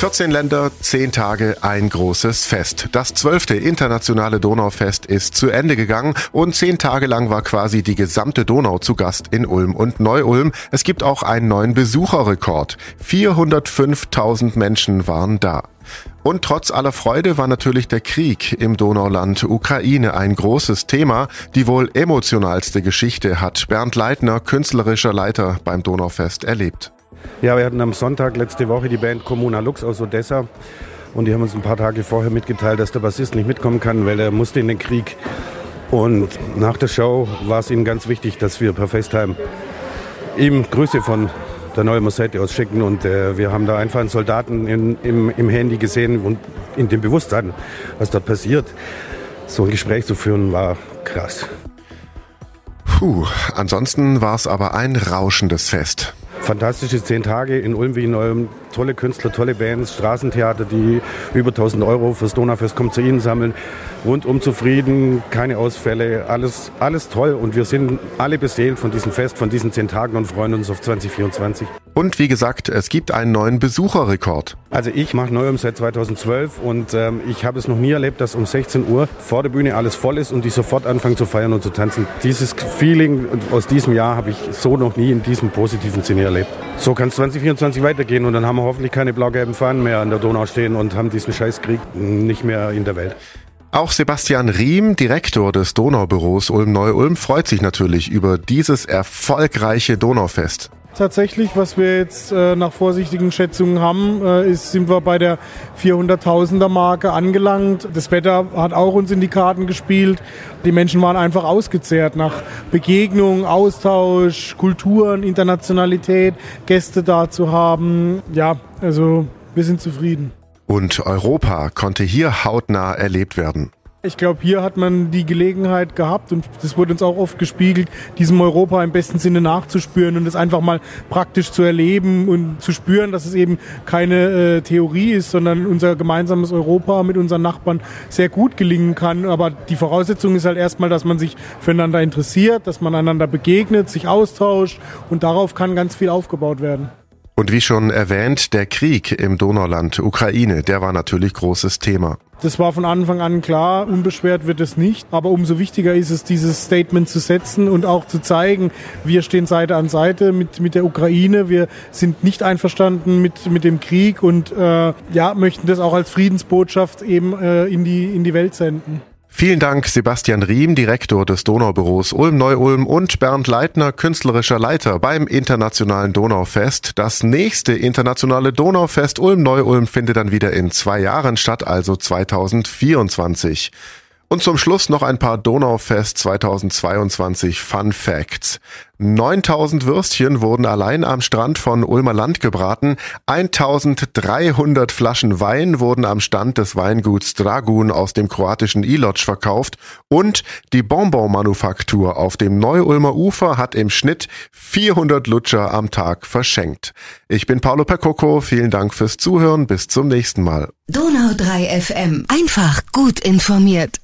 14 Länder, 10 Tage, ein großes Fest. Das zwölfte internationale Donaufest ist zu Ende gegangen und zehn Tage lang war quasi die gesamte Donau zu Gast in Ulm und Neu-Ulm. Es gibt auch einen neuen Besucherrekord. 405.000 Menschen waren da. Und trotz aller Freude war natürlich der Krieg im Donauland Ukraine ein großes Thema. Die wohl emotionalste Geschichte hat Bernd Leitner, künstlerischer Leiter beim Donaufest, erlebt. Ja, wir hatten am Sonntag letzte Woche die Band Comuna Lux aus Odessa und die haben uns ein paar Tage vorher mitgeteilt, dass der Bassist nicht mitkommen kann, weil er musste in den Krieg. Und nach der Show war es ihnen ganz wichtig, dass wir per FaceTime ihm Grüße von der Neue Seite aus schicken. Und äh, wir haben da einfach einen Soldaten in, im, im Handy gesehen und in dem Bewusstsein, was dort passiert. So ein Gespräch zu führen war krass. Puh, ansonsten war es aber ein rauschendes Fest fantastische zehn Tage in Ulm wie in Ulm. Tolle Künstler, tolle Bands, Straßentheater, die über 1000 Euro fürs Donaufest kommt zu Ihnen sammeln. Rundum zufrieden, keine Ausfälle, alles, alles toll. Und wir sind alle beseelt von diesem Fest, von diesen zehn Tagen und freuen uns auf 2024. Und wie gesagt, es gibt einen neuen Besucherrekord. Also ich mache Neuem seit 2012 und ähm, ich habe es noch nie erlebt, dass um 16 Uhr vor der Bühne alles voll ist und die sofort anfangen zu feiern und zu tanzen. Dieses Feeling aus diesem Jahr habe ich so noch nie in diesem positiven Sinne erlebt. So kann es 2024 weitergehen und dann haben wir hoffentlich keine blau-gelben Fahnen mehr an der Donau stehen und haben diesen Scheißkrieg nicht mehr in der Welt. Auch Sebastian Riem, Direktor des Donaubüros Ulm-Neu-Ulm, freut sich natürlich über dieses erfolgreiche Donaufest. Tatsächlich, was wir jetzt äh, nach vorsichtigen Schätzungen haben, äh, ist, sind wir bei der 400.000er Marke angelangt. Das Wetter hat auch uns in die Karten gespielt. Die Menschen waren einfach ausgezehrt nach Begegnung, Austausch, Kulturen, Internationalität, Gäste da zu haben. Ja, also wir sind zufrieden. Und Europa konnte hier hautnah erlebt werden. Ich glaube, hier hat man die Gelegenheit gehabt und das wurde uns auch oft gespiegelt, diesem Europa im besten Sinne nachzuspüren und es einfach mal praktisch zu erleben und zu spüren, dass es eben keine äh, Theorie ist, sondern unser gemeinsames Europa mit unseren Nachbarn sehr gut gelingen kann. Aber die Voraussetzung ist halt erstmal, dass man sich füreinander interessiert, dass man einander begegnet, sich austauscht und darauf kann ganz viel aufgebaut werden. Und wie schon erwähnt, der Krieg im Donauland Ukraine, der war natürlich großes Thema. Das war von Anfang an klar, unbeschwert wird es nicht. Aber umso wichtiger ist es, dieses Statement zu setzen und auch zu zeigen, wir stehen Seite an Seite mit, mit der Ukraine. Wir sind nicht einverstanden mit, mit dem Krieg und äh, ja, möchten das auch als Friedensbotschaft eben äh, in, die, in die Welt senden. Vielen Dank Sebastian Riem, Direktor des Donaubüros Ulm-Neu-Ulm und Bernd Leitner, künstlerischer Leiter beim Internationalen Donaufest. Das nächste internationale Donaufest Ulm-Neu-Ulm findet dann wieder in zwei Jahren statt, also 2024. Und zum Schluss noch ein paar Donaufest 2022 Fun Facts. 9000 Würstchen wurden allein am Strand von Ulmer Land gebraten, 1300 Flaschen Wein wurden am Stand des Weinguts Dragun aus dem kroatischen Iloc verkauft und die Bonbon-Manufaktur auf dem Neu-Ulmer Ufer hat im Schnitt 400 Lutscher am Tag verschenkt. Ich bin Paolo Percoco, vielen Dank fürs Zuhören, bis zum nächsten Mal. Donau 3 FM, einfach gut informiert.